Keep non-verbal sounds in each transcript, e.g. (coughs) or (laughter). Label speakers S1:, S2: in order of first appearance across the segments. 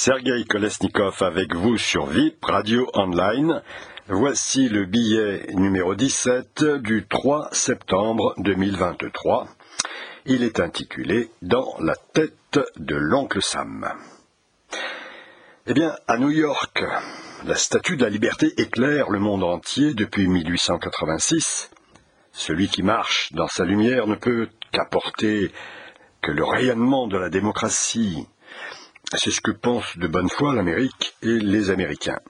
S1: Sergei Kolesnikov avec vous sur VIP Radio Online. Voici le billet numéro 17 du 3 septembre 2023. Il est intitulé Dans la tête de l'oncle Sam. Eh bien, à New York, la statue de la liberté éclaire le monde entier depuis 1886. Celui qui marche dans sa lumière ne peut qu'apporter que le rayonnement de la démocratie, c'est ce que pensent de bonne foi l'Amérique et les Américains.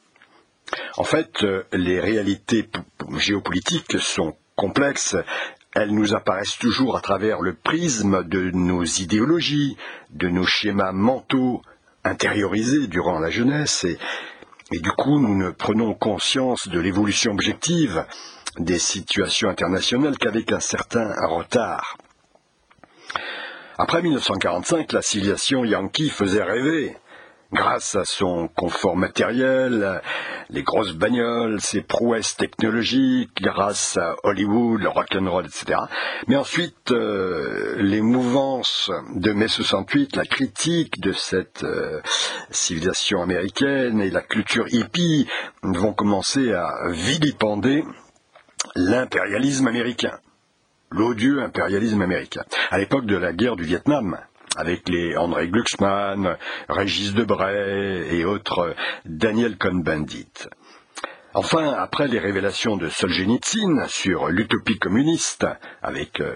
S1: En fait, euh, les réalités géopolitiques sont complexes. Elles nous apparaissent toujours à travers le prisme de nos idéologies, de nos schémas mentaux intériorisés durant la jeunesse et, et du coup nous ne prenons conscience de l'évolution objective des situations internationales qu'avec un certain retard. Après 1945, la civilisation yankee faisait rêver. Grâce à son confort matériel, les grosses bagnoles, ses prouesses technologiques, grâce à Hollywood, le rock'n'roll, etc. Mais ensuite, euh, les mouvances de mai 68, la critique de cette euh, civilisation américaine et la culture hippie vont commencer à vilipender l'impérialisme américain l'odieux impérialisme américain. À l'époque de la guerre du Vietnam, avec les André Glucksmann, Régis Debray et autres Daniel Cohn-Bendit. Enfin, après les révélations de Solzhenitsyn sur l'utopie communiste, avec euh,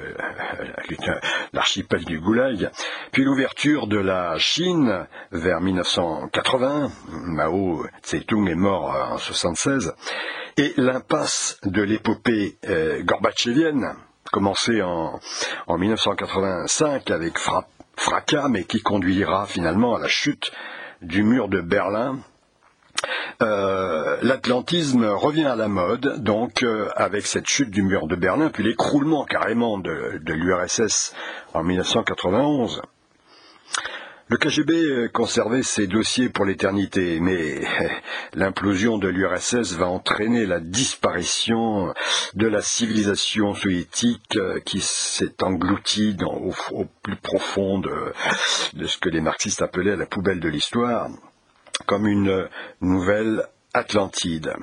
S1: l'archipel du Goulag, puis l'ouverture de la Chine vers 1980, Mao Tse-tung est mort en 1976, et l'impasse de l'épopée euh, gorbatchevienne, commencé en, 1985 avec fracas, mais qui conduira finalement à la chute du mur de Berlin. Euh, l'atlantisme revient à la mode, donc euh, avec cette chute du mur de Berlin, puis l'écroulement carrément de l'URSS en 1991. Le KGB conservait ses dossiers pour l'éternité, mais l'implosion de l'URSS va entraîner la disparition de la civilisation soviétique euh, qui s'est engloutie au, plus profond de ce que les marxistes appelaient la poubelle de l'histoire, comme une nouvelle Atlantide.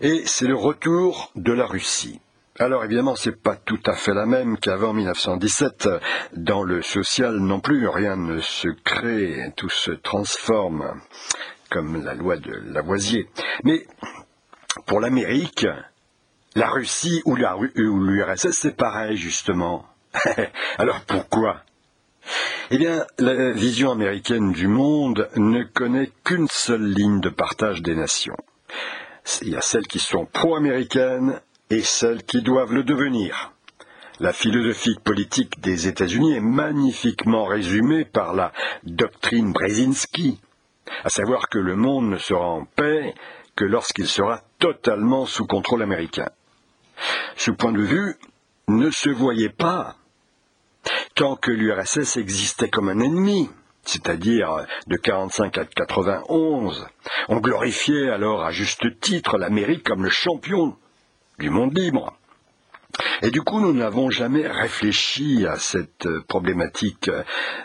S1: Et c'est le retour de la Russie. Alors évidemment, c'est pas tout à fait la même qu'avant 1917. Dans le social non plus, rien ne se crée, tout se transforme, comme la loi de Lavoisier. Mais pour l'Amérique, la Russie ou l'URSS, c'est pareil justement. (laughs) Alors pourquoi? Eh bien, la vision américaine du monde ne connaît qu'une seule ligne de partage des nations. Il y a celles qui sont pro-américaines et celles qui doivent le devenir. La philosophie politique des États-Unis est magnifiquement résumée par la doctrine Brzezinski, à savoir que le monde ne sera en paix que lorsqu'il sera totalement sous contrôle américain. Ce point de vue ne se voyait pas tant que l'URSS existait comme un ennemi, c'est-à-dire de 45 à 91. On glorifiait alors à juste titre l'Amérique comme le champion du monde libre. Et du coup, nous n'avons jamais réfléchi à cette problématique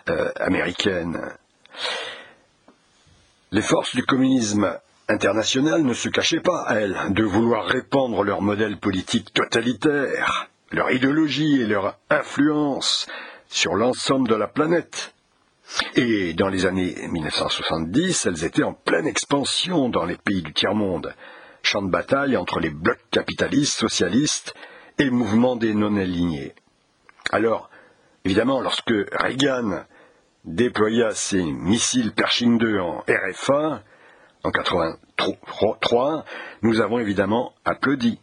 S1: euh, américaine. Les forces du communisme international ne se cachaient pas, elles, de vouloir répandre leur modèle politique totalitaire, leur idéologie et leur influence sur l'ensemble de la planète. Et dans les années 1970, elles étaient en pleine expansion dans les pays du tiers-monde champ de bataille entre les blocs capitalistes, socialistes et le mouvement des non-alignés. Alors, évidemment, lorsque Reagan déploya ses missiles Pershing 2 en RFA, en 1983, nous avons évidemment applaudi.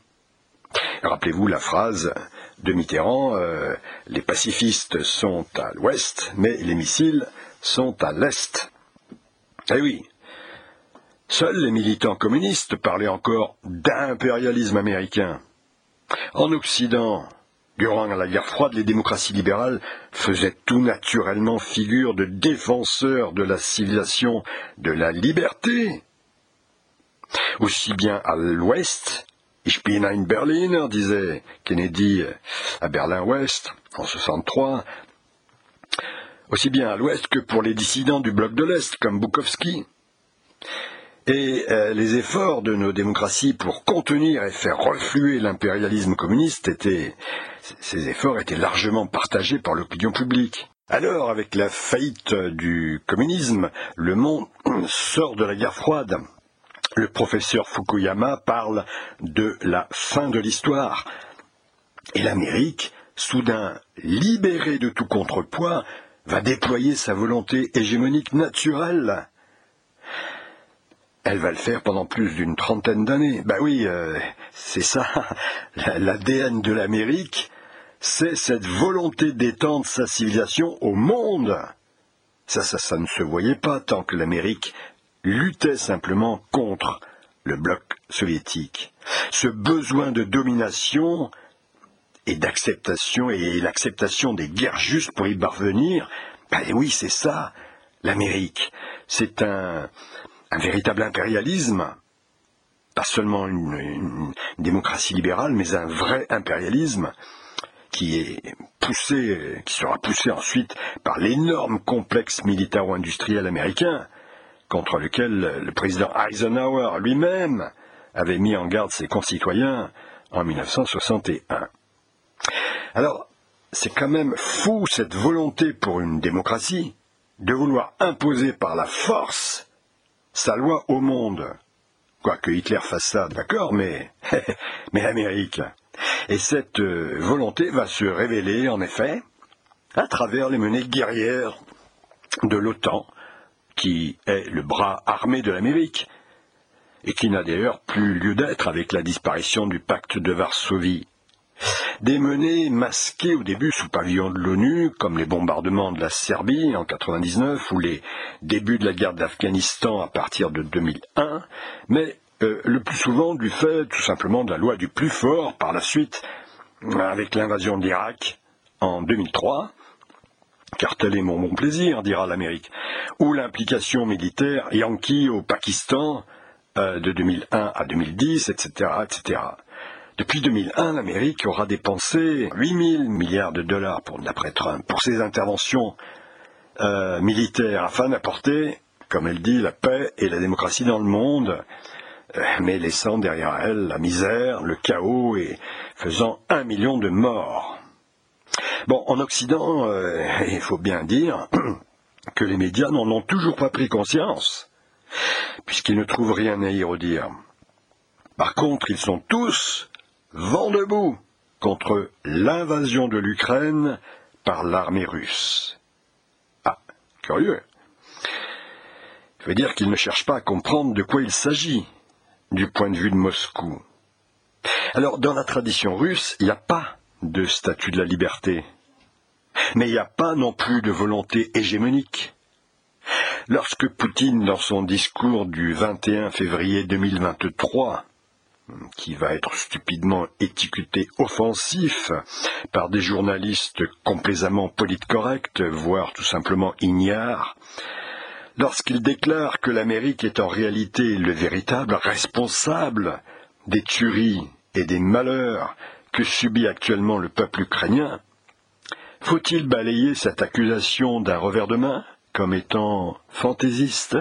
S1: Rappelez-vous la phrase de Mitterrand, euh, les pacifistes sont à l'ouest, mais les missiles sont à l'est. Eh oui, Seuls les militants communistes parlaient encore d'impérialisme américain. En Occident, durant la guerre froide, les démocraties libérales faisaient tout naturellement figure de défenseurs de la civilisation, de la liberté. Aussi bien à l'ouest, Ich bin ein Berliner, disait Kennedy à Berlin-Ouest en 63, aussi bien à l'ouest que pour les dissidents du bloc de l'Est, comme Bukowski. Et euh, les efforts de nos démocraties pour contenir et faire refluer l'impérialisme communiste étaient, ces efforts étaient largement partagés par l'opinion publique. Alors, avec la faillite du communisme, le monde (clears throat) sort de la guerre froide. Le professeur Fukuyama parle de la fin de l'histoire. Et l'Amérique, soudain libérée de tout contrepoids, va déployer sa volonté hégémonique naturelle elle va le faire pendant plus d'une trentaine d'années. Ben oui, euh, c'est ça. (laughs) L'ADN de l'Amérique, c'est cette volonté d'étendre sa civilisation au monde. Ça, ça, ça ne se voyait pas tant que l'Amérique luttait simplement contre le bloc soviétique. Ce besoin de domination et d'acceptation et l'acceptation des guerres justes pour y parvenir, ben oui, c'est ça, l'Amérique. C'est un, un véritable impérialisme, pas seulement une, démocratie libérale, mais un vrai impérialisme qui est poussé, qui sera poussé ensuite par l'énorme complexe militaro-industriel américain contre lequel le président Eisenhower lui-même avait mis en garde ses concitoyens en 1961. Alors, c'est quand même fou cette volonté pour une démocratie de vouloir imposer par la force sa loi au monde. Quoique Hitler fasse ça, d'accord, mais, (laughs) mais l'Amérique. Et cette euh, volonté va se révéler, en effet, à travers les menées guerrières de l'OTAN, qui est le bras armé de l'Amérique, et qui n'a d'ailleurs plus lieu d'être avec la disparition du pacte de Varsovie des menées masquées au début sous pavillon de l'ONU, comme les bombardements de la Serbie en 99 ou les débuts de la guerre d'Afghanistan à partir de 2001, mais euh, le plus souvent du fait tout simplement de la loi du plus fort par la suite avec l'invasion de l'Irak en 2003, car tel est mon bon plaisir, dira l'Amérique, ou l'implication militaire yankee au Pakistan euh, de 2001 à 2010, etc., etc. Depuis 2001, l'Amérique aura dépensé 8 000 milliards de dollars pour, d'après Trump pour ses interventions euh, militaires afin d'apporter, comme elle dit, la paix et la démocratie dans le monde, euh, mais laissant derrière elle la misère, le chaos et faisant un million de morts. Bon, en Occident, euh, il faut bien dire (clears throat) que les médias n'en ont toujours pas pris conscience, puisqu'ils ne trouvent rien à y redire. Par contre, ils sont tous vent debout contre l'invasion de l'Ukraine par l'armée russe. Ah, curieux. Ça veut dire qu'il ne cherche pas à comprendre de quoi il s'agit du point de vue de Moscou. Alors, dans la tradition russe, il n'y a pas de statut de la liberté. Mais il n'y a pas non plus de volonté hégémonique. Lorsque Poutine, dans son discours du 21 février 2023, qui va être stupidement étiqueté offensif par des journalistes complaisamment politcorrects, voire tout simplement ignares, lorsqu'il déclare que l'Amérique est en réalité le véritable responsable des tueries et des malheurs que subit actuellement le peuple ukrainien, faut-il balayer cette accusation d'un revers de main comme étant fantaisiste?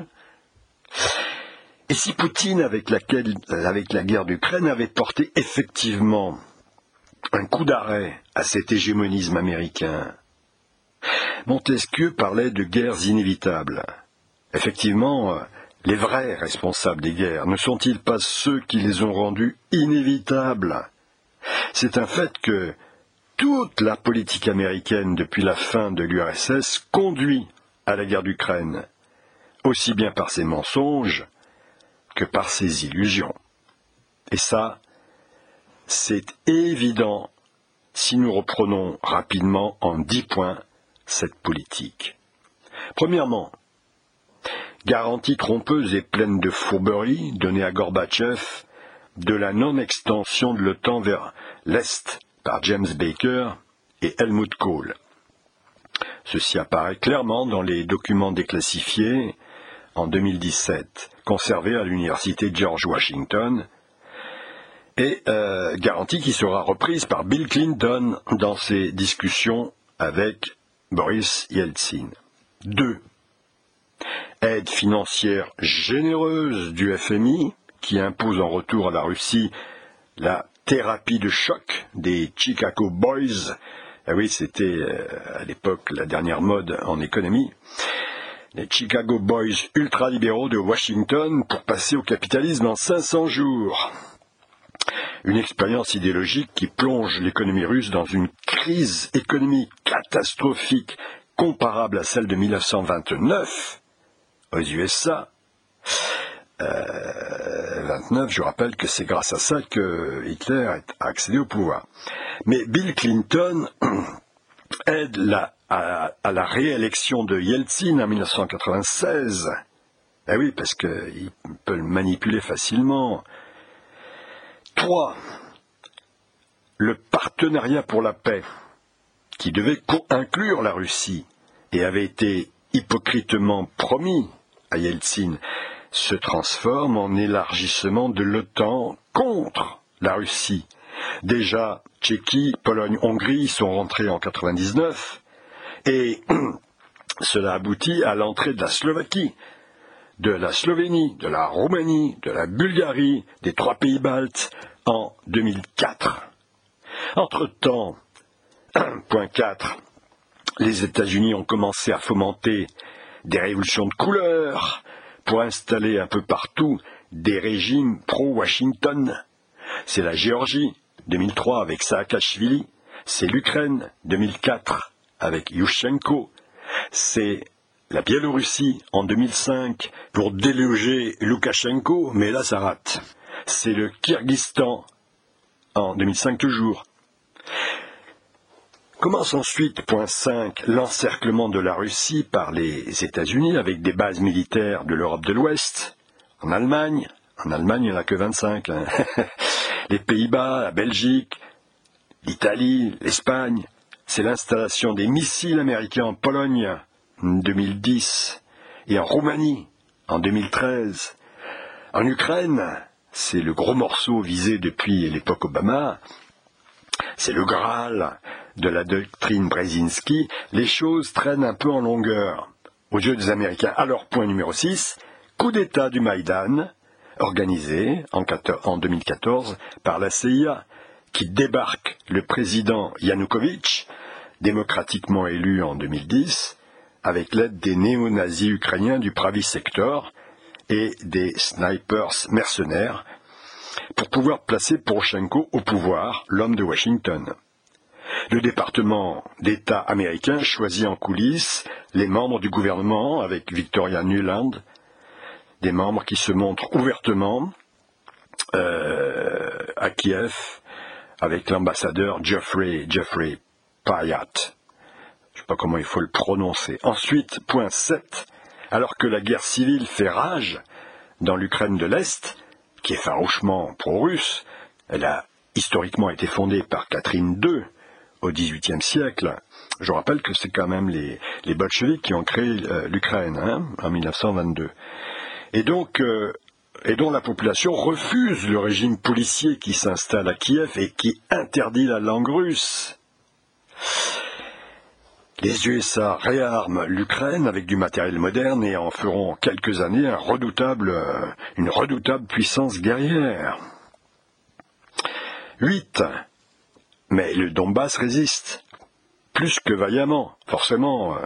S1: Et si Poutine, avec, avec la guerre d'Ukraine, avait porté effectivement un coup d'arrêt à cet hégémonisme américain, Montesquieu parlait de guerres inévitables. Effectivement, les vrais responsables des guerres ne sont-ils pas ceux qui les ont rendues inévitables? C'est un fait que toute la politique américaine depuis la fin de l'URSS conduit à la guerre d'Ukraine, aussi bien par ses mensonges que par ses illusions. Et ça, c'est évident si nous reprenons rapidement en dix points cette politique. Premièrement, garantie trompeuse et pleine de fourberie donnée à Gorbatchev de la non-extension de l'OTAN vers l'Est par James Baker et Helmut Kohl. Ceci apparaît clairement dans les documents déclassifiés en 2017, conservé à l'université George Washington, et euh, garantie qui sera reprise par Bill Clinton dans ses discussions avec Boris Yeltsin. 2. Aide financière généreuse du FMI qui impose en retour à la Russie la thérapie de choc des Chicago Boys. Ah oui, c'était euh, à l'époque la dernière mode en économie. Les Chicago Boys ultralibéraux de Washington pour passer au capitalisme en 500 jours. Une expérience idéologique qui plonge l'économie russe dans une crise économique catastrophique comparable à celle de 1929 aux USA. 29, je rappelle que c'est grâce à ça que Hitler a accédé au pouvoir. Mais Bill Clinton (clears throat) aide à, la réélection de Yeltsin en 1996. Eh oui, parce qu'il peut le manipuler facilement. 3. Le partenariat pour la paix, qui devait inclure la Russie et avait été hypocritement promis à Yeltsin, se transforme en élargissement de l'OTAN contre la Russie. Déjà, Tchéquie, Pologne, Hongrie sont rentrés en 99 et (clears throat) cela aboutit à l'entrée de la Slovaquie, de la Slovénie, de la Roumanie, de la Bulgarie, des trois pays baltes en 2004. Entre-temps, (clears throat) point 4, les États-Unis ont commencé à fomenter des révolutions de couleur pour installer un peu partout des régimes pro-Washington. C'est la Géorgie, 2003 avec Saakashvili, c'est l'Ukraine, 2004 avec Yushchenko, c'est la Biélorussie en 2005 pour déloger Loukachenko, mais là ça rate. C'est le Kyrgyzstan en 2005 toujours. Commence ensuite, point 5, l'encerclement de la Russie par les États-Unis avec des bases militaires de l'Europe de l'Ouest, en Allemagne. En Allemagne, il n'y en a que 25. Hein. (laughs) les Pays-Bas, la Belgique, l'Italie, l'Espagne. C'est l'installation des missiles américains en Pologne en 2010 et en Roumanie en 2013. En Ukraine, c'est le gros morceau visé depuis l'époque Obama. C'est le Graal de la doctrine Brzezinski, les choses traînent un peu en longueur. Aux yeux des Américains, alors point numéro 6, coup d'État du Maïdan, organisé en, 2014 par la CIA, qui débarque le président Yanukovych, démocratiquement élu en 2010, avec l'aide des néo-nazis ukrainiens du Pravi Sector et des snipers mercenaires, pour pouvoir placer Poroshenko au pouvoir, l'homme de Washington. Le département d'État américain choisit en coulisses les membres du gouvernement avec Victoria Nuland, des membres qui se montrent ouvertement euh, à Kiev avec l'ambassadeur Jeffrey, Jeffrey Payat. Je ne sais pas comment il faut le prononcer. Ensuite, point 7, alors que la guerre civile fait rage dans l'Ukraine de l'Est, qui est farouchement pro-russe, elle a historiquement été fondée par Catherine II, au XVIIIe siècle. Je rappelle que c'est quand même les, les bolcheviks qui ont créé euh, l'Ukraine hein, en 1922. Et donc, euh, et dont la population refuse le régime policier qui s'installe à Kiev et qui interdit la langue russe. Les USA réarment l'Ukraine avec du matériel moderne et en feront quelques années euh, une redoutable puissance guerrière. 8. Mais le Donbass résiste, plus que vaillamment. Forcément, euh,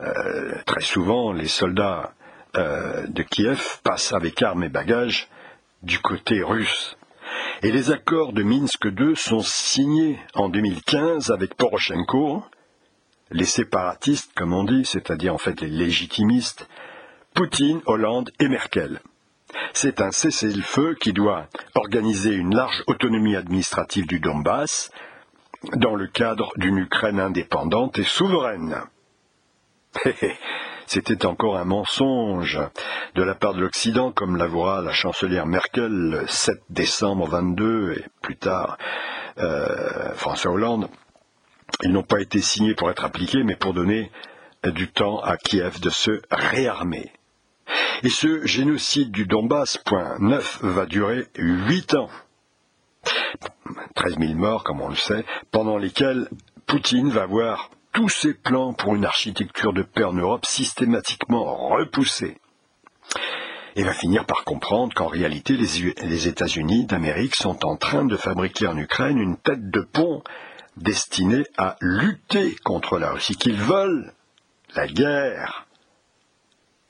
S1: euh, très souvent, les soldats de Kiev passent avec armes et bagages du côté russe. Et les accords de Minsk II sont signés en 2015 avec Poroshenko, les séparatistes, comme on dit, c'est-à-dire en fait les légitimistes, Poutine, Hollande et Merkel. C'est un cessez-le-feu qui doit organiser une large autonomie administrative du Donbass dans le cadre d'une Ukraine indépendante et souveraine. C'était encore un mensonge de la part de l'Occident, comme l'avouera la chancelière Merkel le 7 décembre 22 et plus tard euh, François Hollande. Ils n'ont pas été signés pour être appliqués, mais pour donner du temps à Kiev de se réarmer. Et ce génocide du Donbass, point 9, va durer huit ans. 13 000 morts, comme on le sait, pendant lesquels Poutine va voir tous ses plans pour une architecture de paix en Europe systématiquement repoussés. Et va finir par comprendre qu'en réalité, les, les États-Unis d'Amérique sont en train de fabriquer en Ukraine une tête de pont destinée à lutter contre la Russie, qu'ils veulent la guerre.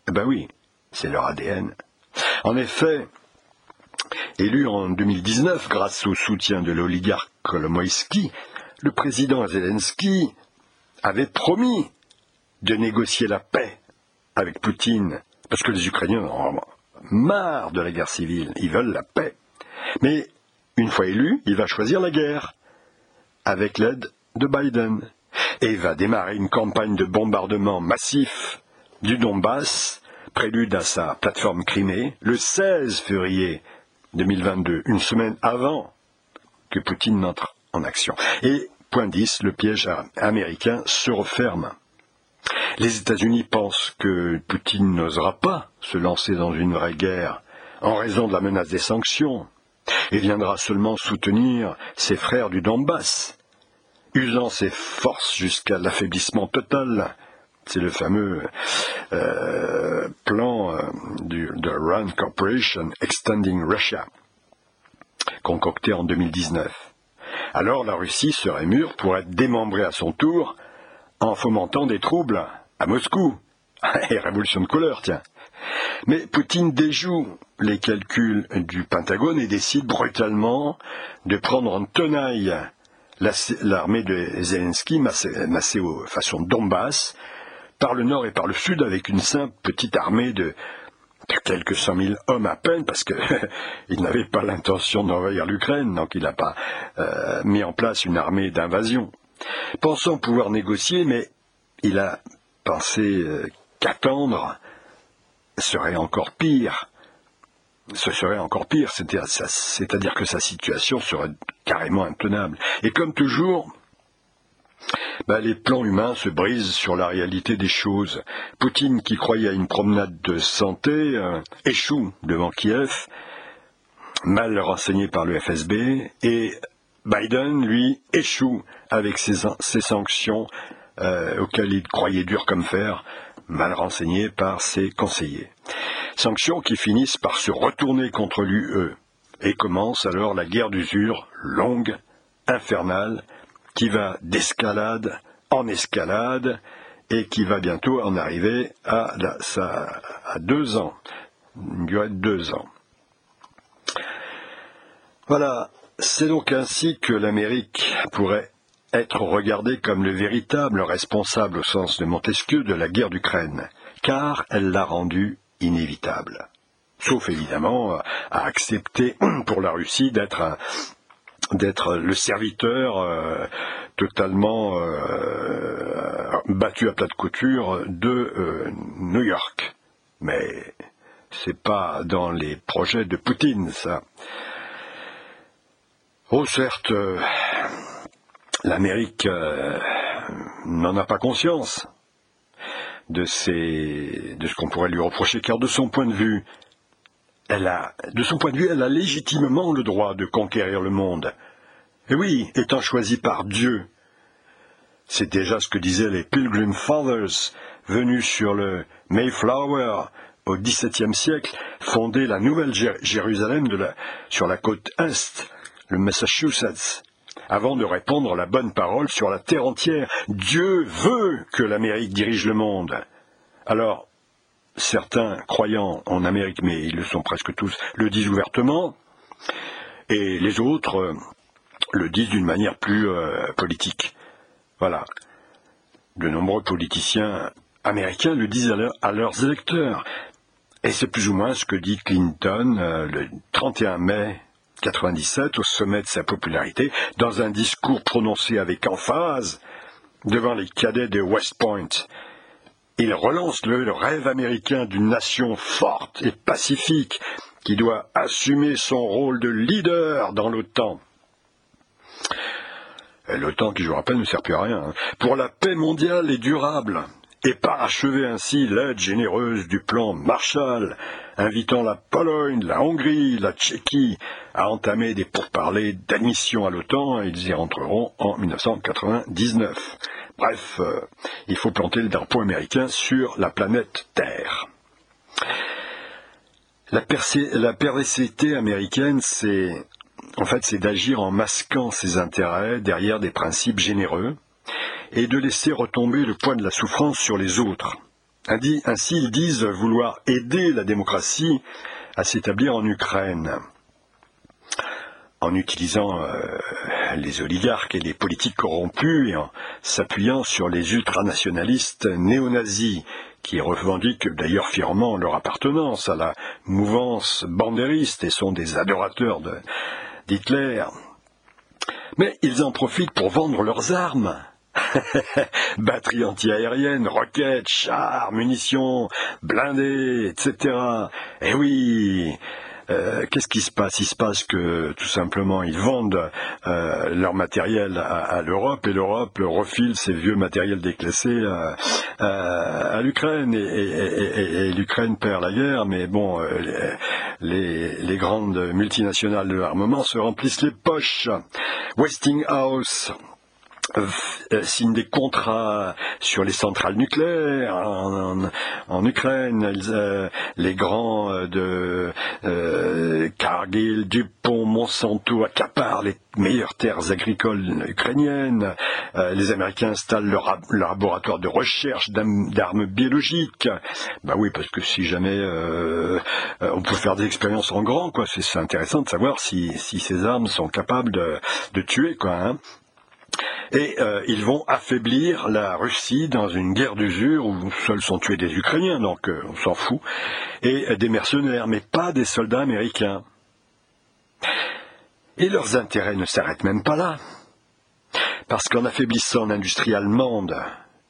S1: Eh ben oui, c'est leur ADN. En effet, élu en 2019 grâce au soutien de l'oligarque Kolomoïski, le président Zelensky avait promis de négocier la paix avec Poutine, parce que les Ukrainiens ont marre de la guerre civile, ils veulent la paix. Mais une fois élu, il va choisir la guerre, avec l'aide de Biden, et va démarrer une campagne de bombardement massif du Donbass, prélude à sa plateforme Crimée, le 16 février 2022, une semaine avant que Poutine n'entre en action. Et, point 10, le piège américain se referme. Les États-Unis pensent que Poutine n'osera pas se lancer dans une vraie guerre en raison de la menace des sanctions et viendra seulement soutenir ses frères du Donbass, usant ses forces jusqu'à l'affaiblissement total. C'est le fameux euh, plan euh, de Rand Corporation Extending Russia, concocté en 2019. Alors la Russie serait mûre pour être démembrée à son tour en fomentant des troubles à Moscou. (laughs) Et révolution de couleur, tiens. Mais Poutine déjoue les calculs du Pentagone et décide brutalement de prendre en tenaille l'armée de Zelensky, massée, façon Donbass, par le nord et par le sud, avec une simple petite armée de, quelques cent mille hommes à peine, parce qu'il (laughs) n'avait pas l'intention d'envahir l'Ukraine, donc il n'a pas euh, mis en place une armée d'invasion. Pensant pouvoir négocier, mais il a pensé euh, qu'attendre serait encore pire. Ce serait encore pire, c'est-à-dire que sa situation serait carrément intenable. Et comme toujours, bah, les plans humains se brisent sur la réalité des choses. Poutine, qui croyait à une promenade de santé, euh, échoue devant Kiev, mal renseigné par le FSB, et Biden, lui, échoue avec ses, sanctions euh, auxquelles il croyait dur comme fer, mal renseigné par ses conseillers. Sanctions qui finissent par se retourner contre l'UE. Et commence alors la guerre d'usure, longue, infernale, qui va d'escalade en escalade et qui va bientôt en arriver à, deux ans, une durée de deux ans. Voilà, c'est donc ainsi que l'Amérique pourrait être regardée comme le véritable responsable au sens de Montesquieu de la guerre d'Ukraine, car elle l'a rendue inévitable. Sauf évidemment à accepter pour la Russie d'être d'être le serviteur euh, totalement euh, battu à plat de couture de euh, New York. Mais c'est pas dans les projets de Poutine, ça. Oh, certes, l'Amérique n'en a pas conscience de, de ce qu'on pourrait lui reprocher, car de son point de vue, elle a, de son point de vue, elle a légitimement le droit de conquérir le monde. Et oui, étant choisie par Dieu. C'est déjà ce que disaient les Pilgrim Fathers, venus sur le Mayflower au XVIIe siècle, fonder la nouvelle Jérusalem sur la côte Est, le Massachusetts, avant de répondre la bonne parole sur la terre entière. Dieu veut que l'Amérique dirige le monde. Alors, certains croyants en Amérique, mais ils le sont presque tous, le disent ouvertement, et les autres euh, le disent d'une manière plus euh, politique. Voilà. De nombreux politiciens américains le disent à, leurs électeurs. Et c'est plus ou moins ce que dit Clinton euh, le 31 mai 97 au sommet de sa popularité, dans un discours prononcé avec emphase devant les cadets de West Point il relance le, rêve américain d'une nation forte et pacifique qui doit assumer son rôle de leader dans l'OTAN. L'OTAN, qui je vous rappelle, ne sert plus à rien. Hein. Pour la paix mondiale et durable, et parachever ainsi l'aide généreuse du plan Marshall, invitant la Pologne, la Hongrie, la Tchéquie à entamer des pourparlers d'admission à l'OTAN, ils y rentreront en 1999. Bref, euh, il faut planter le drapeau américain sur la planète Terre. La, la perversité américaine, c'est en fait, c'est d'agir en masquant ses intérêts derrière des principes généreux et de laisser retomber le poids de la souffrance sur les autres. Ainsi, ils disent vouloir aider la démocratie à s'établir en Ukraine en utilisant euh, les oligarques et les politiques corrompus et en s'appuyant sur les ultranationalistes néo-nazis qui revendiquent d'ailleurs fièrement leur appartenance à la mouvance bandériste et sont des adorateurs d'Hitler. Mais ils en profitent pour vendre leurs armes. (laughs) Batteries antiaériennes, roquettes, chars, munitions, blindés, etc. Eh oui, euh, qu'est-ce qui se passe? Il se passe que tout simplement ils vendent euh, leur matériel à, l'Europe et l'Europe refile ces vieux matériels déclassés à, l'Ukraine et, l'Ukraine perd la guerre. Mais bon, euh, les, les grandes multinationales de l'armement se remplissent les poches. Westinghouse euh, signent des contrats sur les centrales nucléaires en, Ukraine. Euh, les grands euh, de Cargill, Dupont, Monsanto accaparent les meilleures terres agricoles ukrainiennes. les Américains installent leur, laboratoire de recherche d'armes biologiques. Bah oui, parce que si jamais on peut faire des expériences en grand, quoi, c'est intéressant de savoir si, ces armes sont capables de, de tuer, quoi. Hein. Et euh, ils vont affaiblir la Russie dans une guerre d'usure où seuls sont tués des Ukrainiens, donc euh, on s'en fout, et des mercenaires, mais pas des soldats américains. Et leurs intérêts ne s'arrêtent même pas là. Parce qu'en affaiblissant l'industrie allemande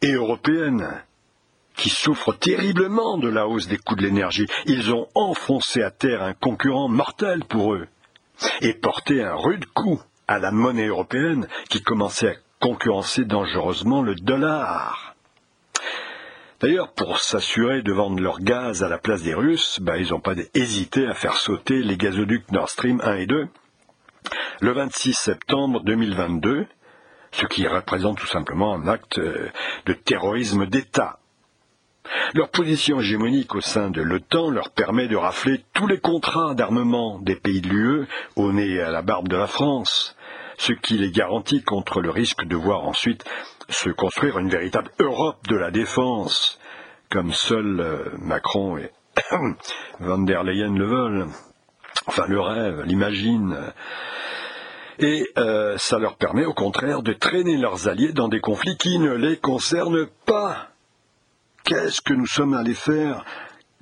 S1: et européenne, qui souffre terriblement de la hausse des coûts de l'énergie, ils ont enfoncé à terre un concurrent mortel pour eux, et porté un rude coup à la monnaie européenne qui commençait à concurrencer dangereusement le dollar. D'ailleurs, pour s'assurer de vendre leur gaz à la place des Russes, bah, ils n'ont pas hésité à faire sauter les gazoducs Nord Stream 1 et 2 le 26 septembre 2022, ce qui représente tout simplement un acte euh, de terrorisme d'État. Leur position hégémonique au sein de l'OTAN leur permet de rafler tous les contrats d'armement des pays de l'UE au nez et à la barbe de la France ce qui les garantit contre le risque de voir ensuite se construire une véritable Europe de la défense, comme seuls euh, Macron et (coughs) Van der Leyen le veulent, enfin le rêve, l'imaginent. Et euh, ça leur permet au contraire de traîner leurs alliés dans des conflits qui ne les concernent pas. Qu'est-ce que nous sommes allés faire?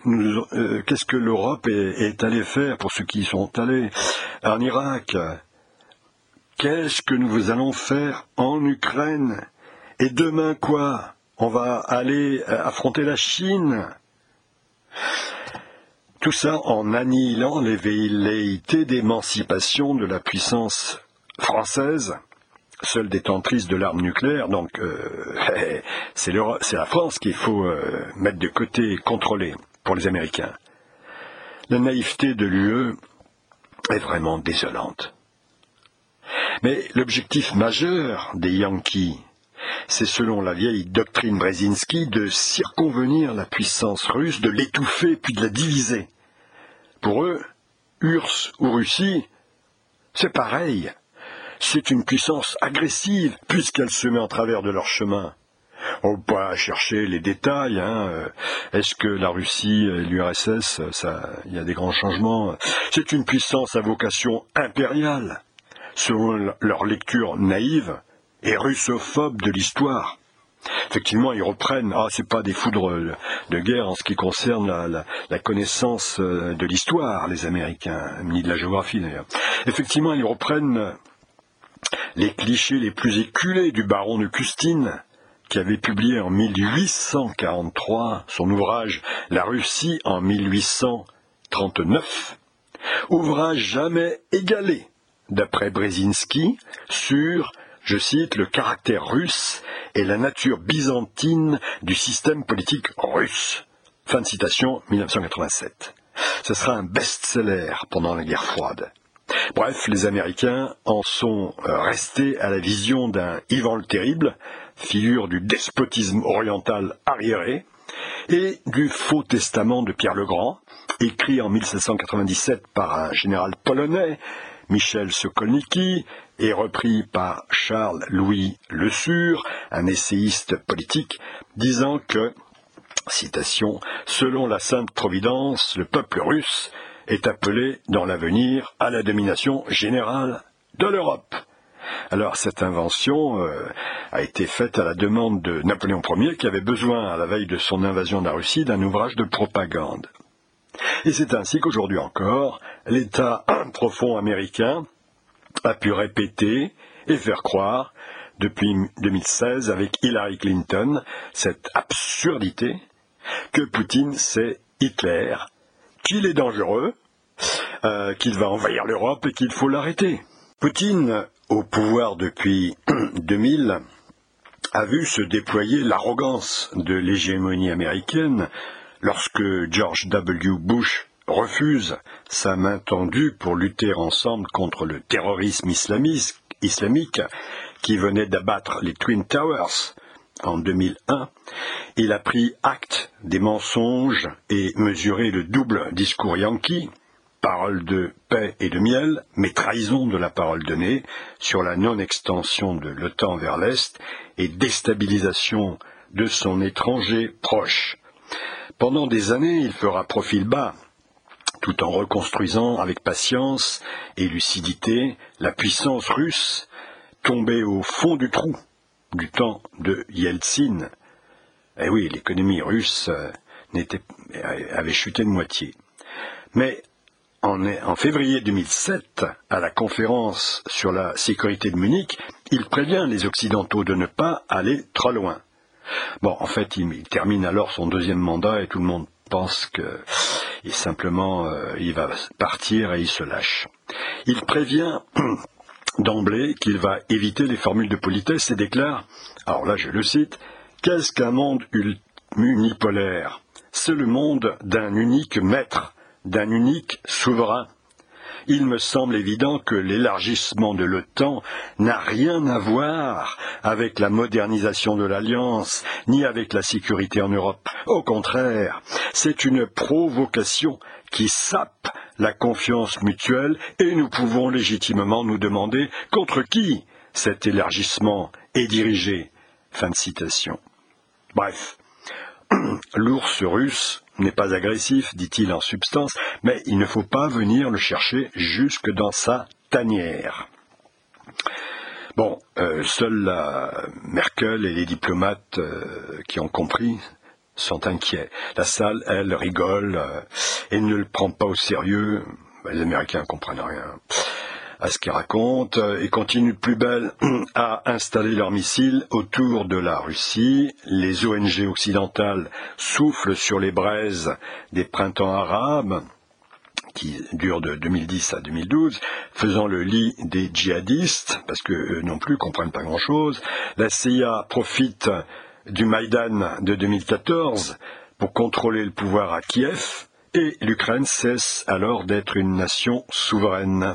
S1: Euh, Qu'est-ce que l'Europe est, est allée faire pour ceux qui y sont allés en Irak? Qu'est-ce que nous allons faire en Ukraine? Et demain quoi? On va aller euh, affronter la Chine? Tout ça en annihilant les velléités d'émancipation de la puissance française, seule détentrice de l'arme nucléaire, donc euh, (laughs) c'est la France qu'il faut euh, mettre de côté et contrôler pour les Américains. La naïveté de l'UE est vraiment désolante. Mais l'objectif majeur des Yankees, c'est selon la vieille doctrine Brzezinski de circonvenir la puissance russe, de l'étouffer puis de la diviser. Pour eux, URSS ou Russie, c'est pareil. C'est une puissance agressive puisqu'elle se met en travers de leur chemin. On va chercher les détails. Hein. Est-ce que la Russie et l'URSS, il y a des grands changements? C'est une puissance à vocation impériale selon leur lecture naïve et russophobe de l'histoire. Effectivement, ils reprennent, ah, c'est pas des foudres de guerre en ce qui concerne la, connaissance euh, de l'histoire, les Américains, ni de la géographie d'ailleurs. Effectivement, ils reprennent les clichés les plus éculés du baron de Custine, qui avait publié en 1843 son ouvrage La Russie en 1839, ouvrage jamais égalé d'après Brzezinski, sur, je cite, le caractère russe et la nature byzantine du système politique russe. Fin de citation, 1987. Ce sera un best-seller pendant la guerre froide. Bref, les Américains en sont euh, restés à la vision d'un Ivan le Terrible, figure du despotisme oriental arriéré, et du faux testament de Pierre le Grand, écrit en 1797 par un général polonais, Michel Sokolniki, et repris par Charles-Louis Le Sur, un essayiste politique, disant que, citation, selon la Sainte Providence, le peuple russe est appelé dans l'avenir à la domination générale de l'Europe. Alors cette invention euh, a été faite à la demande de Napoléon Ier qui avait besoin, à la veille de son invasion de la Russie, d'un ouvrage de propagande. Et c'est ainsi qu'aujourd'hui encore, l'État (clears throat) profond américain a pu répéter et faire croire, depuis 2016 avec Hillary Clinton, cette absurdité que Poutine c'est Hitler, qu'il est dangereux, euh, qu'il va envahir l'Europe et qu'il faut l'arrêter. Poutine, au pouvoir depuis (clears throat) 2000, a vu se déployer l'arrogance de l'hégémonie américaine lorsque George W. Bush refuse sa main tendue pour lutter ensemble contre le terrorisme islamique qui venait d'abattre les Twin Towers en 2001, il a pris acte des mensonges et mesuré le double discours yankee parole de paix et de miel, mais trahison de la parole donnée sur la non-extension de l'OTAN vers l'Est et déstabilisation de son étranger proche. Pendant des années, il fera profil bas, tout en reconstruisant avec patience et lucidité la puissance russe tombée au fond du trou du temps de Yeltsin. Eh oui, l'économie russe euh, avait chuté de moitié. Mais en, février 2007, à la conférence sur la sécurité de Munich, il prévient les Occidentaux de ne pas aller trop loin. Bon, en fait, il, termine alors son deuxième mandat et tout le monde pense que simplement euh, il va partir et il se lâche. Il prévient (clears throat) d'emblée qu'il va éviter les formules de politesse et déclare, alors là je le cite, Qu'est-ce qu'un monde unipolaire? C'est le monde d'un unique maître d'un unique souverain. Il me semble évident que l'élargissement de l'OTAN n'a rien à voir avec la modernisation de l'Alliance, ni avec la sécurité en Europe. Au contraire, c'est une provocation qui sape la confiance mutuelle et nous pouvons légitimement nous demander contre qui cet élargissement est dirigé. Fin de citation. Bref, l'ours russe n'est pas agressif, dit-il en substance, mais il ne faut pas venir le chercher jusque dans sa tanière. Bon, euh, seuls Merkel et les diplomates euh, qui ont compris sont inquiets. La salle, elle, rigole euh, et ne le prend pas au sérieux. Les Américains comprennent rien à ce qu'ils racontent et continuent plus belle (clears throat) à installer leurs missiles autour de la Russie. Les ONG occidentales soufflent sur les braises des printemps arabes qui durent de 2010 à 2012, faisant le lit des djihadistes, parce qu'eux non plus comprennent pas grand-chose. La CIA profite du Maïdan de 2014 pour contrôler le pouvoir à Kiev, et l'Ukraine cesse alors d'être une nation souveraine.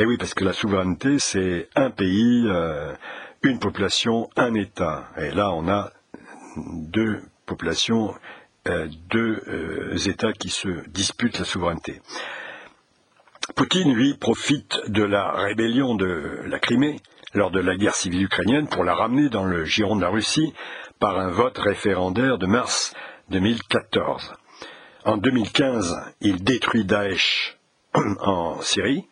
S1: Et eh oui, parce que la souveraineté, c'est un pays, euh, une population, un État. Et là, on a deux populations, euh, deux euh, États qui se disputent la souveraineté. Poutine, lui, profite de la rébellion de la Crimée lors de la guerre civile ukrainienne pour la ramener dans le giron de la Russie par un vote référendaire de mars 2014. En 2015, il détruit Daesh en Syrie,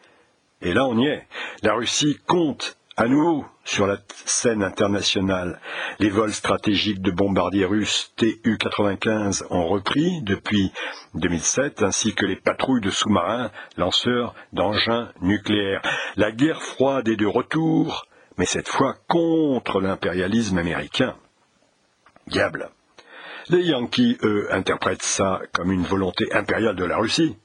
S1: et là, on y est. La Russie compte à nouveau sur la scène internationale. Les vols stratégiques de bombardiers russes Tu-95 ont repris depuis 2007, ainsi que les patrouilles de sous-marins lanceurs d'engins nucléaires. La guerre froide est de retour, mais cette fois contre l'impérialisme américain. Diable. Les Yankees, eux, interprètent ça comme une volonté impériale de la Russie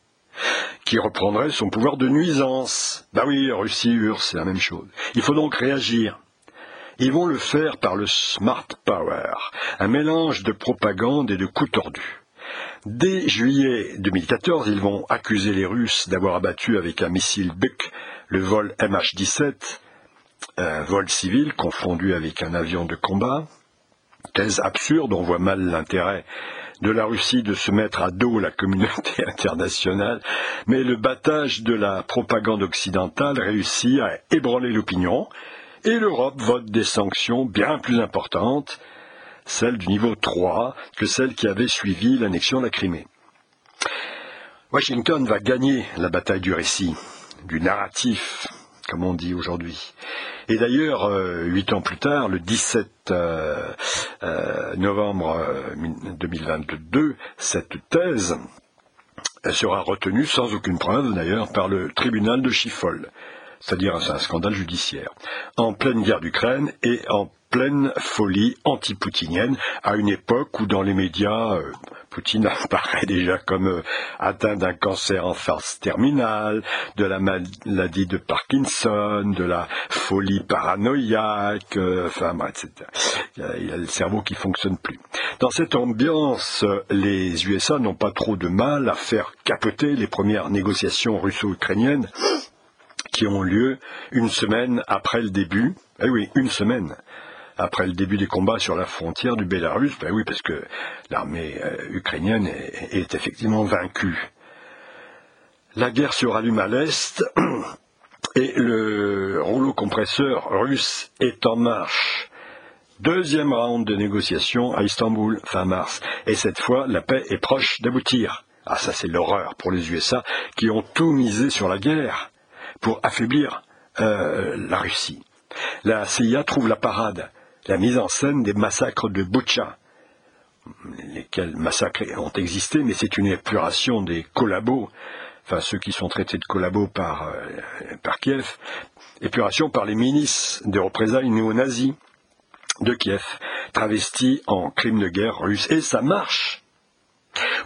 S1: qui reprendrait son pouvoir de nuisance. Bah oui, Russie, URSS, c'est la même chose. Il faut donc réagir. Ils vont le faire par le smart power, un mélange de propagande et de coups tordus. Dès juillet 2014, ils vont accuser les Russes d'avoir abattu avec un missile Buk le vol MH17 un vol civil confondu avec un avion de combat. Thèse absurde, on voit mal l'intérêt de la Russie de se mettre à dos la communauté (laughs) internationale, mais le battage de la propagande occidentale réussit à ébranler l'opinion, et l'Europe vote des sanctions bien plus importantes, celles du niveau 3 que celles qui avaient suivi l'annexion de la Crimée. Washington va gagner la bataille du récit, du narratif, comme on dit aujourd'hui. Et d'ailleurs, euh, huit ans plus tard, le 17 euh, euh, novembre 2022, cette thèse sera retenue sans aucune preuve d'ailleurs par le tribunal de Chifol, c'est-à-dire un scandale judiciaire, en pleine guerre d'Ukraine et en pleine folie anti-poutinienne, à une époque où dans les médias, euh, Poutine (laughs) apparaît déjà comme euh, atteint d'un cancer en phase terminale, de la maladie de Parkinson, de la folie paranoïaque, euh, enfin, etc. Il a le cerveau qui fonctionne plus. Dans cette ambiance, les USA n'ont pas trop de mal à faire capoter les premières négociations russo-ukrainiennes qui ont lieu une semaine après le début. Eh oui, une semaine après le début des combats sur la frontière du Bélarus, ben oui, parce que l'armée euh, ukrainienne est, effectivement vaincue. La guerre se rallume à l'est (clears throat) et le rouleau compresseur russe est en marche. Deuxième round de négociations à Istanbul fin mars. Et cette fois, la paix est proche d'aboutir. Ah, ça c'est l'horreur pour les USA qui ont tout misé sur la guerre pour affaiblir euh, la Russie. La CIA trouve la parade la mise en scène des massacres de Butcha, lesquels massacres ont existé, mais c'est une épuration des collabos, enfin ceux qui sont traités de collabos par, euh, par Kiev, épuration par les milices de représailles néo-nazis de Kiev, travestis en crimes de guerre russes. Et ça marche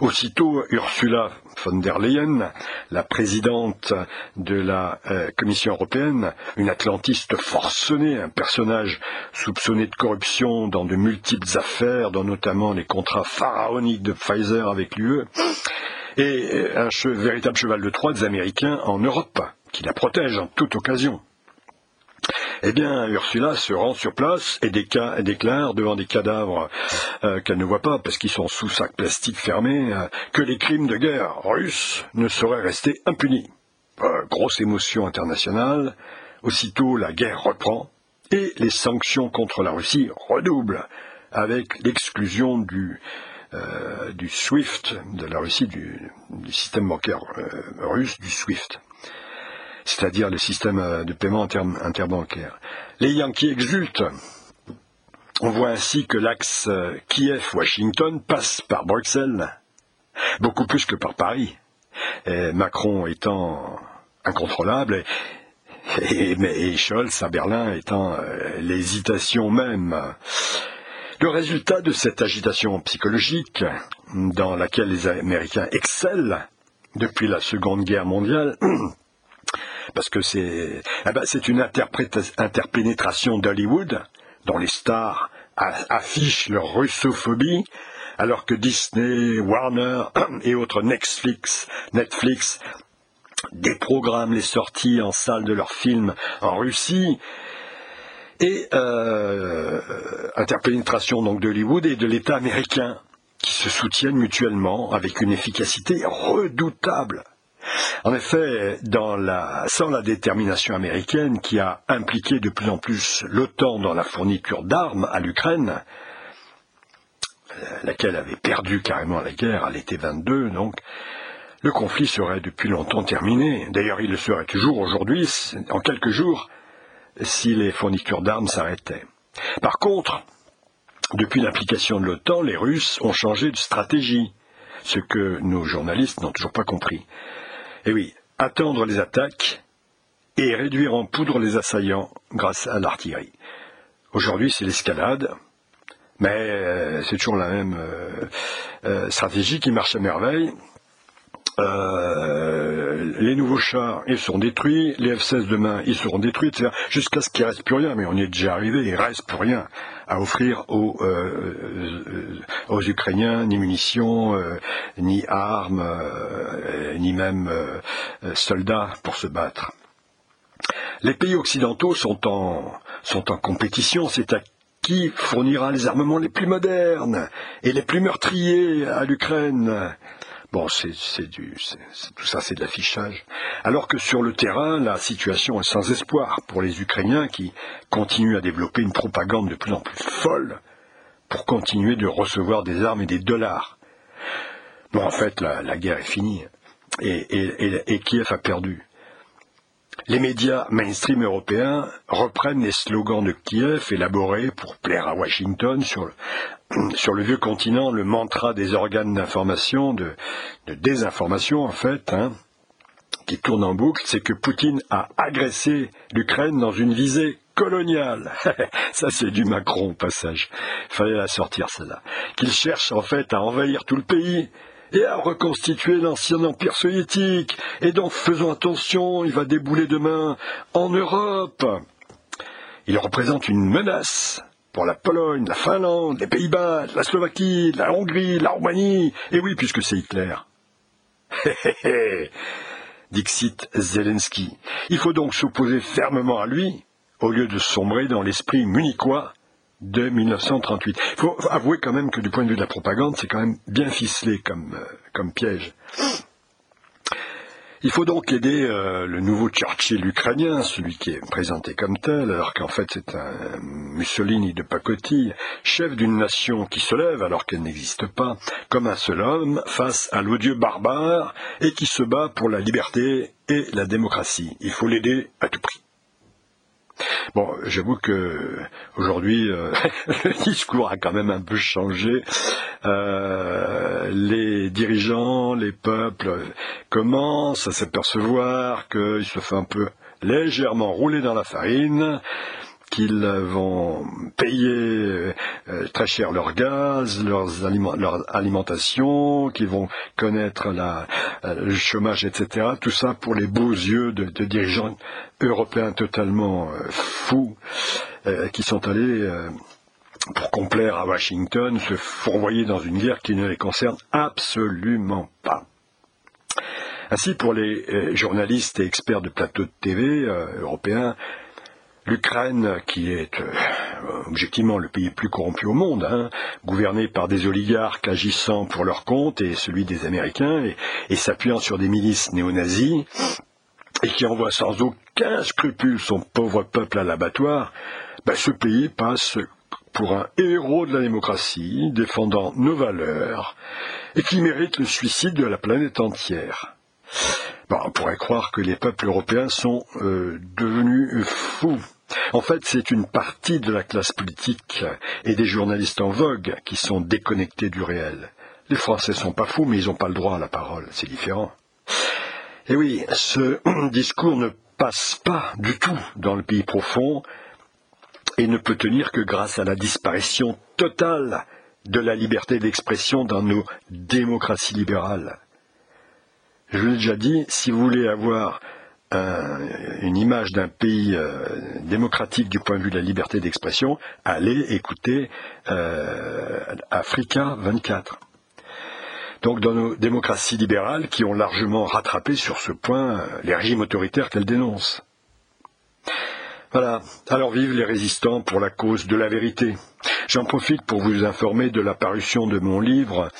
S1: Aussitôt, Ursula von der Leyen, la présidente de la euh, Commission européenne, une atlantiste forcenée, un personnage soupçonné de corruption dans de multiples affaires, dont notamment les contrats pharaoniques de Pfizer avec l'UE, et euh, un véritable cheval de Troie des Américains en Europe, qui la protège en toute occasion. Eh bien, Ursula se rend sur place et, déclare devant des cadavres euh, qu'elle ne voit pas parce qu'ils sont sous sac plastique fermé euh, que les crimes de guerre russes ne sauraient rester impunis. Euh, grosse émotion internationale. Aussitôt, la guerre reprend et les sanctions contre la Russie redoublent avec l'exclusion du, SWIFT de la Russie, du système bancaire russe, du SWIFT c'est-à-dire le système euh, de paiement interbancaire. Les Yankees exultent. On voit ainsi que l'axe euh, Kiev-Washington passe par Bruxelles, beaucoup plus que par Paris. Macron étant incontrôlable et, Scholz à Berlin étant euh, l'hésitation même. Le résultat de cette agitation psychologique, dans laquelle les Américains excellent depuis la Seconde Guerre mondiale, (clears throat) parce que c'est eh ben, une interpénétration d'Hollywood dont les stars affichent leur russophobie, alors que Disney, Warner (clears throat) et autres Netflix, Netflix déprogramment les sorties en salle de leurs films en Russie. Et euh, interpénétration donc d'Hollywood et de l'État américain qui se soutiennent mutuellement avec une efficacité redoutable. En effet, sans la détermination américaine qui a impliqué de plus en plus l'OTAN dans la fourniture d'armes à l'Ukraine, euh, laquelle avait perdu carrément la guerre à l'été 22, donc, le conflit serait depuis longtemps terminé. D'ailleurs, il le serait toujours aujourd'hui, en quelques jours, si les fournitures d'armes s'arrêtaient. Par contre, depuis l'implication de l'OTAN, les Russes ont changé de stratégie, ce que nos journalistes n'ont toujours pas compris. Eh oui, attendre les attaques et réduire en poudre les assaillants grâce à l'artillerie. Aujourd'hui, c'est l'escalade, mais euh, c'est toujours la même euh, euh, stratégie qui marche à merveille. Les nouveaux chars, ils seront détruits, les F-16 demain, ils seront détruits, jusqu'à ce qu'il reste plus rien, mais on y est déjà arrivé, il reste plus rien à offrir aux, aux Ukrainiens, ni munitions, ni armes, ni même soldats pour se battre. Les pays occidentaux sont en, sont en compétition, c'est à qui fournira les armements les plus modernes et les plus meurtriers à l'Ukraine? Bon, c'est du, tout ça, c'est de l'affichage. Alors que sur le terrain, la situation est sans espoir pour les Ukrainiens qui continuent à développer une propagande de plus en plus folle pour continuer de recevoir des armes et des dollars. Bon, en fait, la, guerre est finie et Kiev a perdu. Les médias mainstream européens reprennent les slogans de Kiev élaborés pour plaire à Washington sur le, (clears throat) sur le vieux continent, le mantra des organes d'information, de, désinformation en fait, hein, qui tourne en boucle, c'est que Poutine a agressé l'Ukraine dans une visée coloniale. (laughs) Ça c'est du Macron au passage. Fallait la sortir celle-là. Qu'il cherche en fait à envahir tout le pays et à reconstituer l'ancien empire soviétique. Et donc faisons attention, il va débouler demain en Europe. Il représente une menace pour la Pologne, la Finlande, les Pays-Bas, la Slovaquie, la Hongrie, la Roumanie. Et oui, puisque c'est Hitler. Dixit Zelensky. Il faut donc s'opposer fermement à lui, au lieu de sombrer dans l'esprit munichois de 1938. Il faut avouer quand même que du point de vue de la propagande, c'est quand même bien ficelé comme, euh, comme piège. Il faut donc aider euh, le nouveau Churchill ukrainien, celui qui est présenté comme tel, alors qu'en fait c'est un Mussolini de pacotille, chef d'une nation qui se lève alors qu'elle n'existe pas, comme un seul homme face à l'odieux barbare et qui se bat pour la liberté et la démocratie. Il faut l'aider à tout prix. Bon, j'avoue que aujourd'hui, euh, (laughs) le discours a quand même un peu changé. Euh, les dirigeants, les peuples commencent à s'apercevoir qu'ils se font un peu légèrement rouler dans la farine qu'ils vont payer euh, très cher leur gaz, leur alimentation, qu'ils vont connaître euh, le chômage, etc. Tout ça pour les beaux yeux de, dirigeants européens totalement euh, fous qui sont allés pour complaire à Washington, se fourvoyer dans une guerre qui ne les concerne absolument pas. Ainsi, pour les journalistes et experts de plateaux de TV européens, L'Ukraine, qui est euh, objectivement le pays le plus corrompu au monde, hein, gouverné par des oligarques agissant pour leur compte et celui des Américains, et, s'appuyant sur des milices néo-nazis, et qui envoie sans aucun scrupule son pauvre peuple à l'abattoir, ben, ce pays passe pour un héros de la démocratie, défendant nos valeurs, et qui mérite le suicide de la planète entière. on pourrait croire que les peuples européens sont euh, devenus fous. En fait, c'est une partie de la classe politique et des journalistes en vogue qui sont déconnectés du réel. Les Français sont pas fous, mais ils n'ont pas le droit à la parole. C'est différent. Et oui, ce (clears throat) discours ne passe pas du tout dans le pays profond et ne peut tenir que grâce à la disparition totale de la liberté d'expression dans nos démocraties libérales. Je l'ai déjà dit, si vous voulez avoir une image d'un pays euh, démocratique du point de vue de la liberté d'expression, allez écouter euh, Africa 24. Donc dans nos démocraties libérales qui ont largement rattrapé sur ce point euh, les régimes autoritaires qu'elles dénoncent. Voilà, alors vivent les résistants pour la cause de la vérité. J'en profite pour vous informer de la parution de mon livre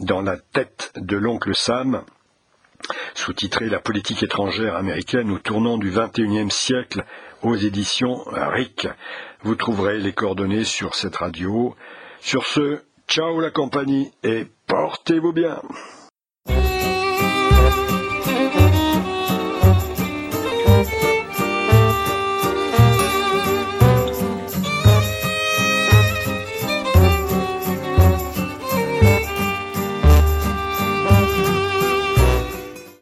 S1: Dans la tête de l'oncle Sam, sous-titré La politique étrangère américaine au tournant du XXIe siècle aux éditions RIC. Vous trouverez les coordonnées sur cette radio. Sur ce, ciao la compagnie et portez-vous bien.